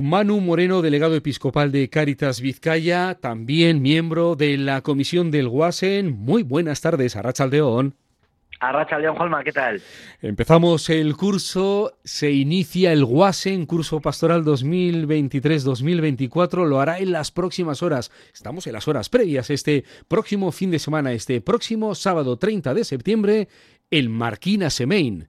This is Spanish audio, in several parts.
Manu Moreno, delegado episcopal de Cáritas Vizcaya, también miembro de la comisión del Guasen. Muy buenas tardes, Arrachaldeón. Arrachaldeón, Holma, ¿qué tal? Empezamos el curso, se inicia el Guasen, curso pastoral 2023-2024, lo hará en las próximas horas. Estamos en las horas previas, este próximo fin de semana, este próximo sábado 30 de septiembre, el Marquina Semain.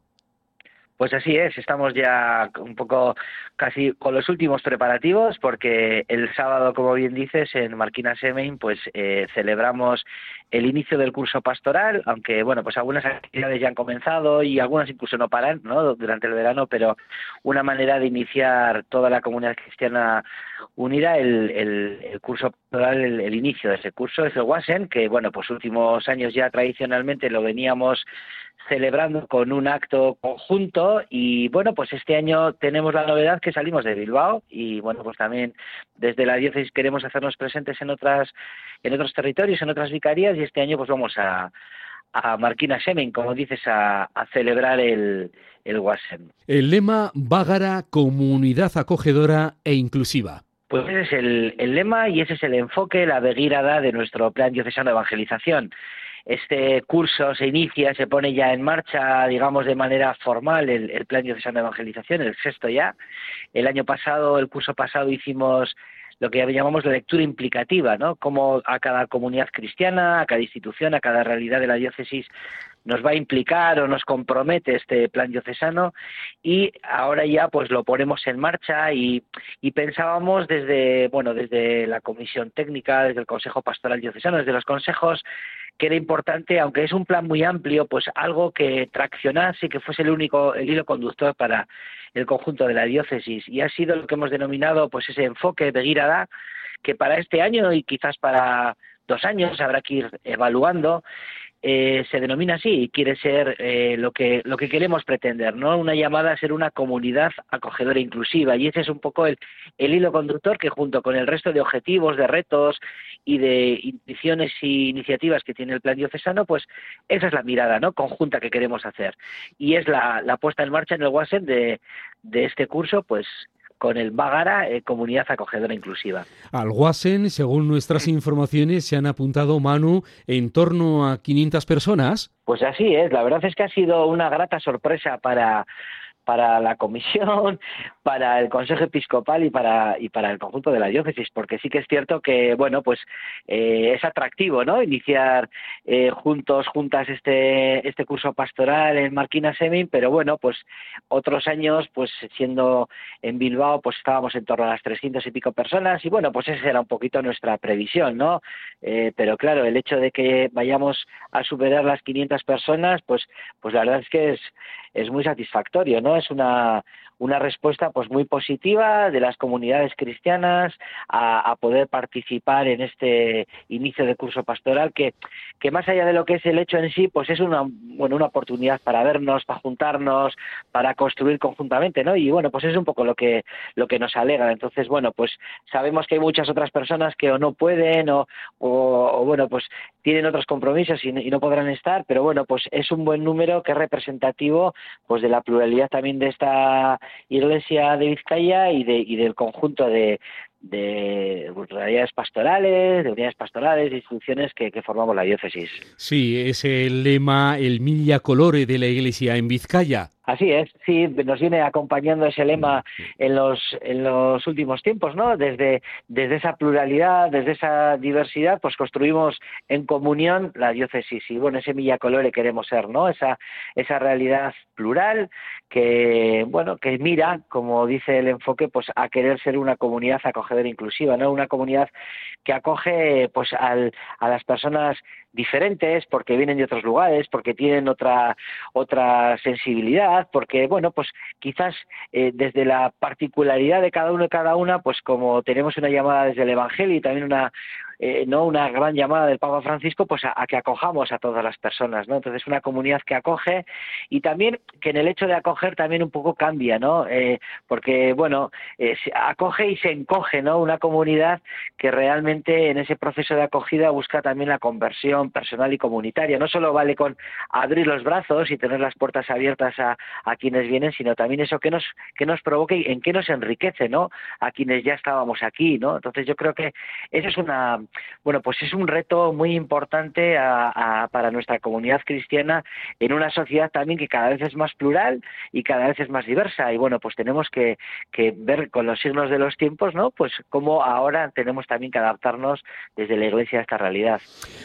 Pues así es, estamos ya un poco casi con los últimos preparativos porque el sábado, como bien dices, en Marquina Semein, pues eh, celebramos el inicio del curso pastoral, aunque bueno, pues algunas actividades ya han comenzado y algunas incluso no paran. Durante el verano, pero una manera de iniciar toda la comunidad cristiana unida el, el, curso pastoral, el, el, inicio de ese curso es el Wasen, que bueno, pues últimos años ya tradicionalmente lo veníamos celebrando con un acto conjunto y bueno, pues este año tenemos la novedad que salimos de Bilbao y bueno, pues también desde la diócesis queremos hacernos presentes en otras en otros territorios, en otras vicarías y este año pues vamos a a Marquina Semen, como dices, a, celebrar el, el Wasem. El lema Bágara, comunidad acogedora e inclusiva. Pues ese es el, el, lema y ese es el enfoque, la begírada de nuestro plan diocesano de evangelización este curso se inicia, se pone ya en marcha, digamos, de manera formal el, plan diocesano de evangelización, el sexto ya. El año pasado, el curso pasado, hicimos lo que llamamos la lectura implicativa, ¿no? Cómo a cada comunidad cristiana, a cada institución, a cada realidad de la diócesis nos va a implicar o nos compromete este plan diocesano y ahora ya pues lo ponemos en marcha y, y pensábamos desde bueno desde la comisión técnica desde el consejo pastoral diocesano desde los consejos que era importante, aunque es un plan muy amplio, pues algo que traccionase, que fuese el único, hilo conductor para el conjunto de la diócesis. Y ha sido lo que hemos denominado, pues ese enfoque de Girada, que para este año y quizás para dos años habrá que ir evaluando eh, se denomina así y quiere ser eh, lo que lo que queremos pretender, ¿no? Una llamada a ser una comunidad acogedora e inclusiva y ese es un poco el, el hilo conductor que junto con el resto de objetivos, de retos y de intenciones y iniciativas que tiene el plan diocesano, pues esa es la mirada, ¿no? Conjunta que queremos hacer y es la, la puesta en marcha en el WhatsApp de, de este curso, pues con el Bagara, eh, Comunidad Acogedora Inclusiva. Al Guasen, según nuestras informaciones, se han apuntado, Manu, en torno a 500 personas. Pues así es, la verdad es que ha sido una grata sorpresa para para la comisión, para el Consejo Episcopal y para y para el conjunto de la diócesis, porque sí que es cierto que bueno pues eh, es atractivo, ¿no? Iniciar eh, juntos juntas este este curso pastoral en Marquina Semin, pero bueno pues otros años pues siendo en Bilbao pues estábamos en torno a las 300 y pico personas y bueno pues esa era un poquito nuestra previsión, ¿no? Eh, pero claro el hecho de que vayamos a superar las 500 personas pues pues la verdad es que es es muy satisfactorio, ¿no? Es una, una respuesta pues muy positiva de las comunidades cristianas a, poder participar en este inicio de curso pastoral que, que más allá de lo que es el hecho en sí pues es una bueno una oportunidad para vernos para juntarnos para construir conjuntamente no y bueno pues es un poco lo que lo que nos alegra. Entonces bueno pues sabemos que hay muchas otras personas que o no pueden o, o, bueno pues tienen otros compromisos y, y no podrán estar pero bueno pues es un buen número que es representativo pues de la pluralidad también de esta Iglesia de Vizcaya y, de, y del conjunto de, de pastorales, de unidades pastorales, instituciones que, que, formamos la diócesis. Sí, es el lema, el Milla Colore de la Iglesia en Vizcaya. Así es, sí, nos viene acompañando ese lema en los, en los últimos tiempos, ¿no? Desde, desde esa pluralidad, desde esa diversidad, pues construimos en comunión la diócesis y bueno, ese Milla Colore queremos ser, ¿no? Esa, esa realidad plural que, bueno, que mira, como dice el enfoque, pues a querer ser una comunidad acogedora inclusiva, ¿no? Una comunidad que acoge pues al, a las personas diferentes porque vienen de otros lugares, porque tienen otra otra sensibilidad, porque bueno, pues quizás eh, desde la particularidad de cada uno y cada una, pues como tenemos una llamada desde el evangelio y también una eh, no una gran llamada del Papa Francisco pues a, que acojamos a todas las personas no entonces una comunidad que acoge y también que en el hecho de acoger también un poco cambia no eh, porque bueno eh, acoge y se encoge no una comunidad que realmente en ese proceso de acogida busca también la conversión personal y comunitaria. No solo vale con abrir los brazos y tener las puertas abiertas a, a quienes vienen sino también eso que nos que nos provoque y en qué nos enriquece no a quienes ya estábamos aquí no entonces yo creo que eso es una bueno pues es un reto muy importante para nuestra comunidad cristiana en una sociedad también que cada vez es más plural y cada vez es más diversa y bueno pues tenemos que, ver con los signos de los tiempos no pues cómo ahora tenemos también que adaptarnos desde la iglesia a esta realidad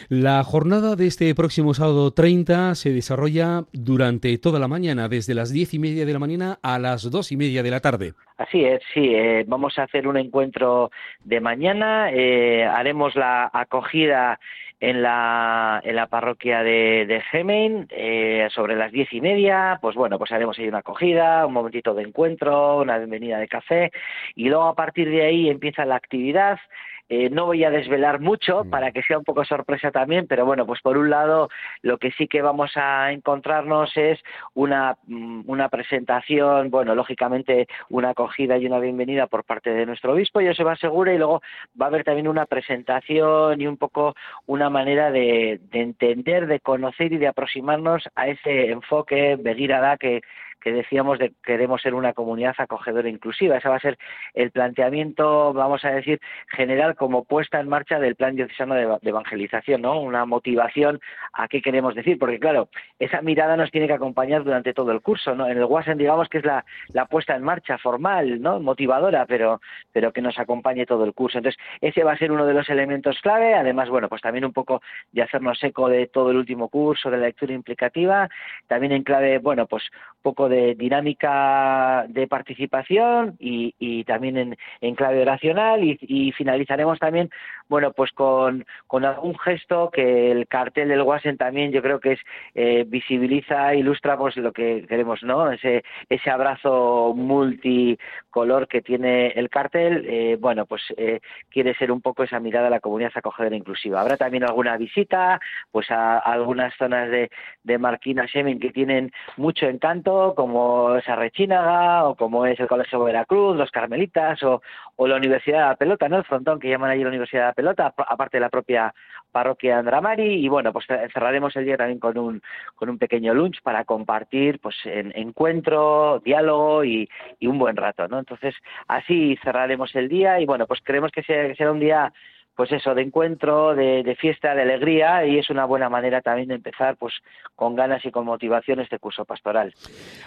la jornada de este próximo sábado 30 se desarrolla durante toda la mañana desde las diez y media de la mañana a las dos y media de la tarde Así es, sí. Eh, vamos a hacer un encuentro de mañana. Eh, haremos la acogida en la, en la parroquia de, de eh, sobre las diez y media. Pues bueno, pues haremos ahí una acogida, un momentito de encuentro, una bienvenida de café y luego a partir de ahí empieza la actividad. Eh, no voy a desvelar mucho para que sea un poco sorpresa también, pero bueno, pues por un lado lo que sí que vamos a encontrarnos es una, mm, una presentación, bueno, lógicamente una acogida y una bienvenida por parte de nuestro obispo, y eso va asegura, y luego va a haber también una presentación y un poco una manera de, de entender, de conocer y de aproximarnos a ese enfoque Begirada que, que decíamos de queremos ser una comunidad acogedora e inclusiva. Ese va a ser el planteamiento, vamos a decir, general como puesta en marcha del plan diocesano de, evangelización, ¿no? Una motivación a qué queremos decir, porque claro, esa mirada nos tiene que acompañar durante todo el curso, ¿no? En el WASEN digamos que es la, la puesta en marcha formal, ¿no? Motivadora, pero, pero que nos acompañe todo el curso. Entonces, ese va a ser uno de los elementos clave, además, bueno, pues también un poco de hacernos eco de todo el último curso, de la lectura implicativa, también en clave, bueno, pues poco de dinámica de participación y, y también en, en, clave oracional y, y, finalizaremos también bueno pues con, con algún gesto que el cartel del Wasen también yo creo que es eh, visibiliza ilustra pues lo que queremos no ese ese abrazo multicolor que tiene el cartel eh, bueno pues eh, quiere ser un poco esa mirada a la comunidad acogedora inclusiva habrá también alguna visita pues a, algunas zonas de, de Marquina Shemin que tienen mucho encanto como es Arrechínaga o como es el Colegio Veracruz, los Carmelitas o, o, la Universidad de la Pelota, ¿no? El frontón que llaman allí la Universidad de la Pelota, aparte de la propia parroquia Andramari y bueno, pues cerraremos el día también con un, con un pequeño lunch para compartir pues en, encuentro, diálogo y, y, un buen rato, ¿no? Entonces así cerraremos el día y bueno, pues creemos que será un día pues eso, de encuentro, de, fiesta, de alegría y es una buena manera también de empezar pues con ganas y con motivación este curso pastoral.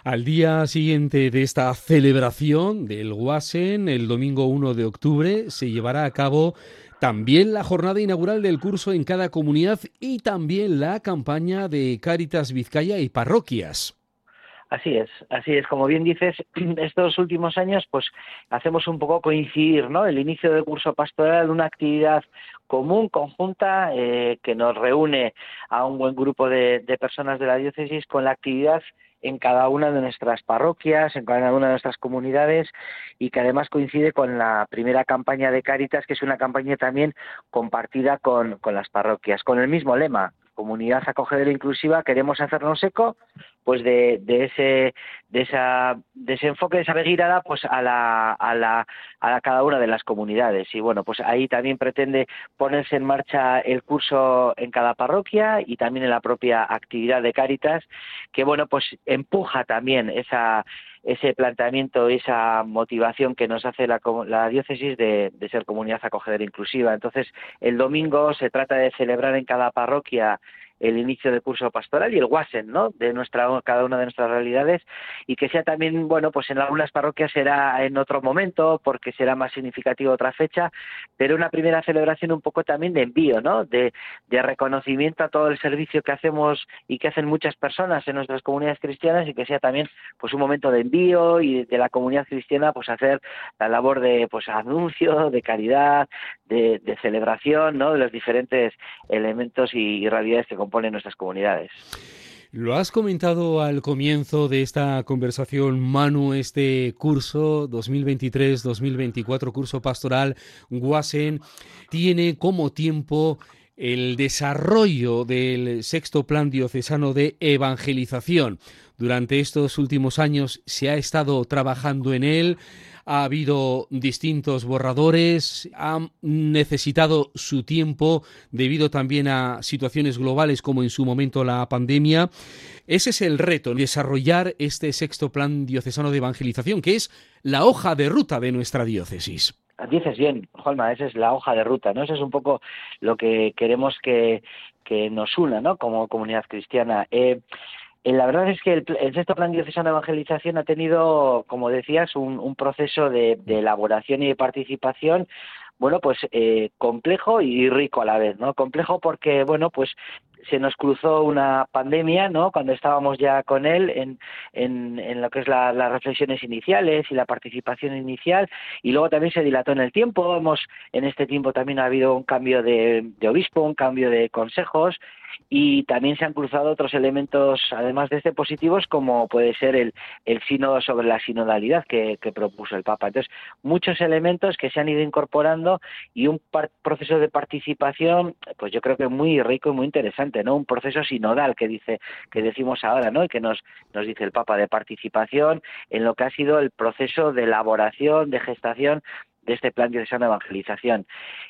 Al día siguiente de esta celebración del Guasen, el domingo 1 de octubre, se llevará a cabo también la jornada inaugural del curso en cada comunidad y también la campaña de Cáritas Vizcaya y parroquias. Así es, así es. Como bien dices, estos últimos años, pues hacemos un poco coincidir, ¿no? El inicio del curso pastoral, una actividad común, conjunta, eh, que nos reúne a un buen grupo de, personas de la diócesis con la actividad en cada una de nuestras parroquias, en cada una de nuestras comunidades y que además coincide con la primera campaña de Cáritas, que es una campaña también compartida con, con las parroquias, con el mismo lema, comunidad acogedora inclusiva queremos hacernos eco pues de, ese de esa de ese enfoque de esa begirada pues a la, a la a cada una de las comunidades. Y bueno pues ahí también pretende ponerse en marcha el curso en cada parroquia y también en la propia actividad de Cáritas que bueno pues empuja también esa ese planteamiento, esa motivación que nos hace la, la diócesis de, ser comunidad acogedora inclusiva. Entonces, el domingo se trata de celebrar en cada parroquia el inicio del curso pastoral y el WASEN, ¿no? De nuestra, cada una de nuestras realidades y que sea también, bueno, pues en algunas parroquias será en otro momento porque será más significativo otra fecha, pero una primera celebración un poco también de envío, ¿no? De, de reconocimiento a todo el servicio que hacemos y que hacen muchas personas en nuestras comunidades cristianas y que sea también, pues un momento de envío y de la comunidad cristiana, pues hacer la labor de, pues anuncio, de caridad, de, de celebración, ¿no? De los diferentes elementos y, realidades que componen nuestras comunidades. Lo has comentado al comienzo de esta conversación, Manu, este curso 2023-2024, curso pastoral Guasen, tiene como tiempo el desarrollo del sexto plan diocesano de evangelización. Durante estos últimos años se ha estado trabajando en él, ha habido distintos borradores, han necesitado su tiempo debido también a situaciones globales como en su momento la pandemia. Ese es el reto, desarrollar este sexto plan diocesano de evangelización, que es la hoja de ruta de nuestra diócesis. Dices bien, Juanma, esa es la hoja de ruta, ¿no? Eso es un poco lo que queremos que, nos una, ¿no? Como comunidad cristiana. Eh, la verdad es que el, sexto plan diocesano de evangelización ha tenido, como decías, un, proceso de, elaboración y de participación bueno, pues eh, complejo y rico a la vez, ¿no? Complejo porque, bueno, pues se nos cruzó una pandemia, ¿no? Cuando estábamos ya con él en, en, lo que es las reflexiones iniciales y la participación inicial, y luego también se dilató en el tiempo. Hemos, en este tiempo también ha habido un cambio de, de obispo, un cambio de consejos, y también se han cruzado otros elementos, además de este, positivos, como puede ser el, el sínodo sobre la sinodalidad que, propuso el Papa. Entonces, muchos elementos que se han ido incorporando y un proceso de participación, pues yo creo que muy rico y muy interesante, ¿no? Un proceso sinodal que dice, que decimos ahora, ¿no? Y que nos, nos dice el Papa de participación en lo que ha sido el proceso de elaboración, de gestación de este plan diocesano de evangelización.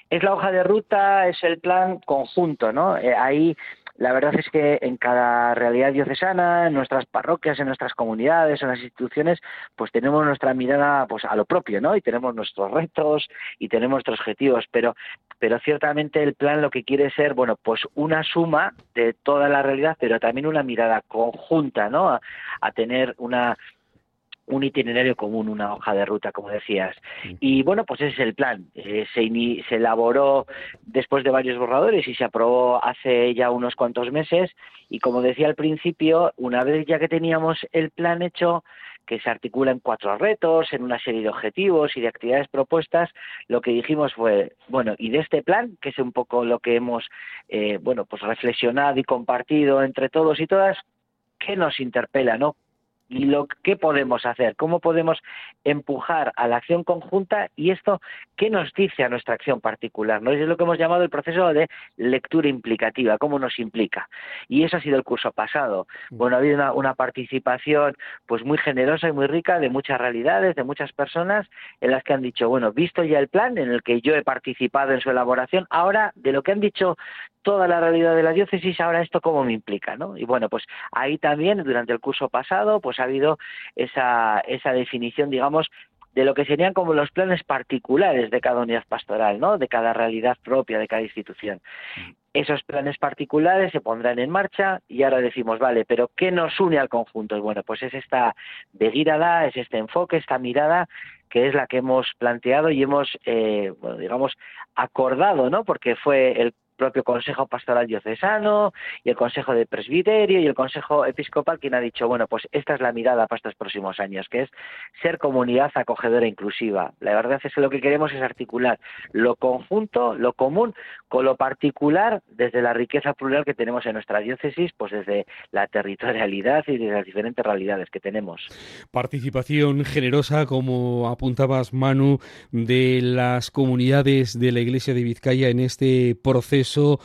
Es la hoja de ruta, es el plan conjunto, ¿no? Eh, ahí la verdad es que en cada realidad diocesana, en nuestras parroquias, en nuestras comunidades, en las instituciones, pues tenemos nuestra mirada pues a lo propio, ¿no? Y tenemos nuestros retos y tenemos nuestros objetivos, pero pero ciertamente el plan lo que quiere ser, bueno, pues una suma de toda la realidad, pero también una mirada conjunta, ¿no? a tener una un itinerario común, una hoja de ruta, como decías. Y bueno, pues ese es el plan. Eh, se, se elaboró después de varios borradores y se aprobó hace ya unos cuantos meses. Y como decía al principio, una vez ya que teníamos el plan hecho, que se articula en cuatro retos, en una serie de objetivos y de actividades propuestas, lo que dijimos fue, bueno, y de este plan, que es un poco lo que hemos, eh, bueno, pues reflexionado y compartido entre todos y todas, ¿qué nos interpela, no? Y lo que podemos hacer, cómo podemos empujar a la acción conjunta y esto qué nos dice a nuestra acción particular, ¿no? Es lo que hemos llamado el proceso de lectura implicativa, cómo nos implica. Y eso ha sido el curso pasado. Mm. Bueno, ha habido una, una participación pues muy generosa y muy rica de muchas realidades, de muchas personas en las que han dicho, bueno, visto ya el plan en el que yo he participado en su elaboración, ahora de lo que han dicho toda la realidad de la diócesis, ahora esto cómo me implica, ¿no? Y bueno, pues ahí también durante el curso pasado, pues ha habido esa, esa definición, digamos, de lo que serían como los planes particulares de cada unidad pastoral, ¿no? De cada realidad propia de cada institución. Esos planes particulares se pondrán en marcha y ahora decimos, vale, pero ¿qué nos une al conjunto? Bueno, pues es esta begirada, es este enfoque, esta mirada que es la que hemos planteado y hemos, eh, bueno, digamos, acordado, ¿no? Porque fue el propio Consejo Pastoral Diocesano y el Consejo de Presbiterio y el Consejo Episcopal quien ha dicho, bueno, pues esta es la mirada para estos próximos años, que es ser comunidad acogedora e inclusiva. La verdad es que lo que queremos es articular lo conjunto, lo común, con lo particular desde la riqueza plural que tenemos en nuestra diócesis, pues desde la territorialidad y desde las diferentes realidades que tenemos. Participación generosa, como apuntabas Manu, de las comunidades de la Iglesia de Vizcaya en este proceso so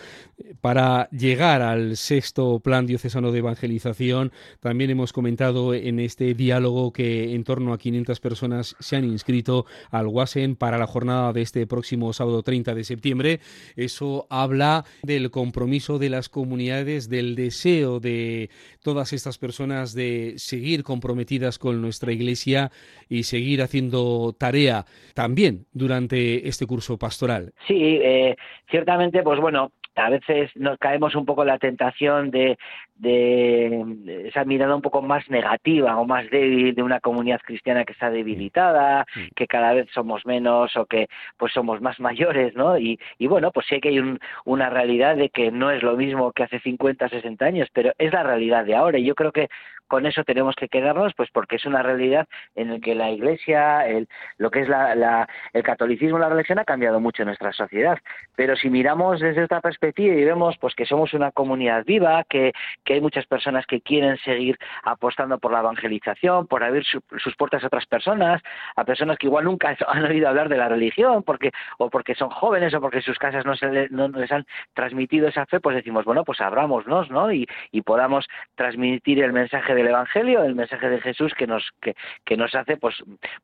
para llegar al sexto plan diocesano de evangelización. También hemos comentado en este diálogo que en torno a 500 personas se han inscrito al WASEN para la jornada de este próximo sábado 30 de septiembre. Eso habla del compromiso de las comunidades, del deseo de todas estas personas de seguir comprometidas con nuestra Iglesia y seguir haciendo tarea también durante este curso pastoral. Sí, eh, ciertamente, pues bueno, a veces nos caemos un poco en la tentación de, de, esa mirada un poco más negativa o más débil de una comunidad cristiana que está debilitada, que cada vez somos menos o que pues somos más mayores, ¿no? Y, y bueno, pues sí que hay una realidad de que no es lo mismo que hace 50, 60 años, pero es la realidad de ahora. Y yo creo que con eso tenemos que quedarnos, pues porque es una realidad en la que la Iglesia, el, lo que es la, el catolicismo, la religión ha cambiado mucho en nuestra sociedad. Pero si miramos desde esta perspectiva y vemos pues que somos una comunidad viva, que, hay muchas personas que quieren seguir apostando por la evangelización, por abrir sus puertas a otras personas, a personas que igual nunca han oído hablar de la religión, porque o porque son jóvenes o porque sus casas no, se les han transmitido esa fe, pues decimos, bueno, pues abrámonos, ¿no? Y podamos transmitir el mensaje del Evangelio, el mensaje de Jesús que nos, que, que nos hace pues,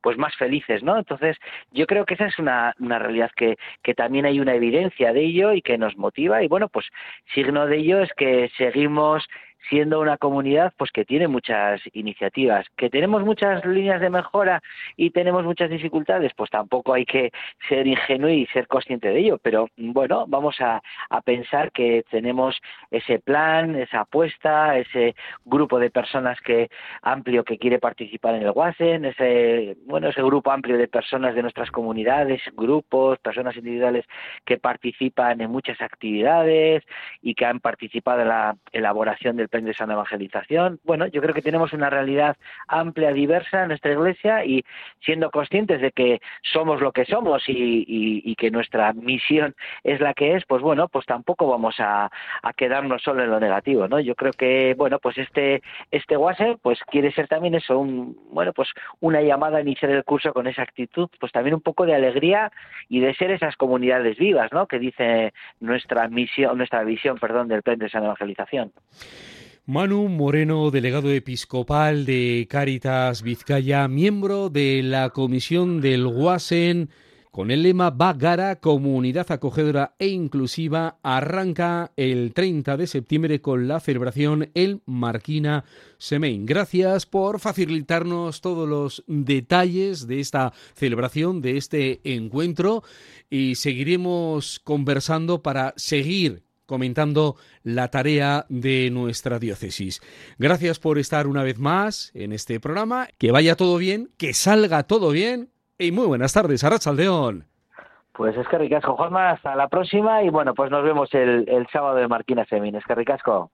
pues más felices, ¿no? Entonces, yo creo que esa es una, una realidad que, que también hay una evidencia de ello y que nos motiva y bueno, pues signo de ello es que seguimos siendo una comunidad pues que tiene muchas iniciativas, que tenemos muchas líneas de mejora y tenemos muchas dificultades, pues tampoco hay que ser ingenuo y ser consciente de ello, pero bueno, vamos a, a pensar que tenemos ese plan, esa apuesta, ese grupo de personas que amplio que quiere participar en el WASEN, ese bueno, ese grupo amplio de personas de nuestras comunidades, grupos, personas individuales que participan en muchas actividades y que han participado en la elaboración del de sana evangelización. Bueno, yo creo que tenemos una realidad amplia, diversa en nuestra iglesia y siendo conscientes de que somos lo que somos y, que nuestra misión es la que es, pues bueno, pues tampoco vamos a, quedarnos solo en lo negativo, ¿no? Yo creo que, bueno, pues este, este pues quiere ser también eso, un, bueno, pues una llamada a iniciar el curso con esa actitud, pues también un poco de alegría y de ser esas comunidades vivas, ¿no? Que dice nuestra misión, nuestra visión, perdón, del plan de sana evangelización. Manu Moreno, delegado episcopal de Caritas Vizcaya, miembro de la comisión del Guasen, con el lema Bagara, comunidad acogedora e inclusiva, arranca el 30 de septiembre con la celebración El Marquina Semein. Gracias por facilitarnos todos los detalles de esta celebración, de este encuentro y seguiremos conversando para seguir comentando la tarea de nuestra diócesis. Gracias por estar una vez más en este programa. Que vaya todo bien, que salga todo bien y muy buenas tardes, Arrachaldeón. Pues es que ricasco, Juanma, hasta la próxima y bueno, pues nos vemos el, el sábado de Marquina Semin. Es que ricasco.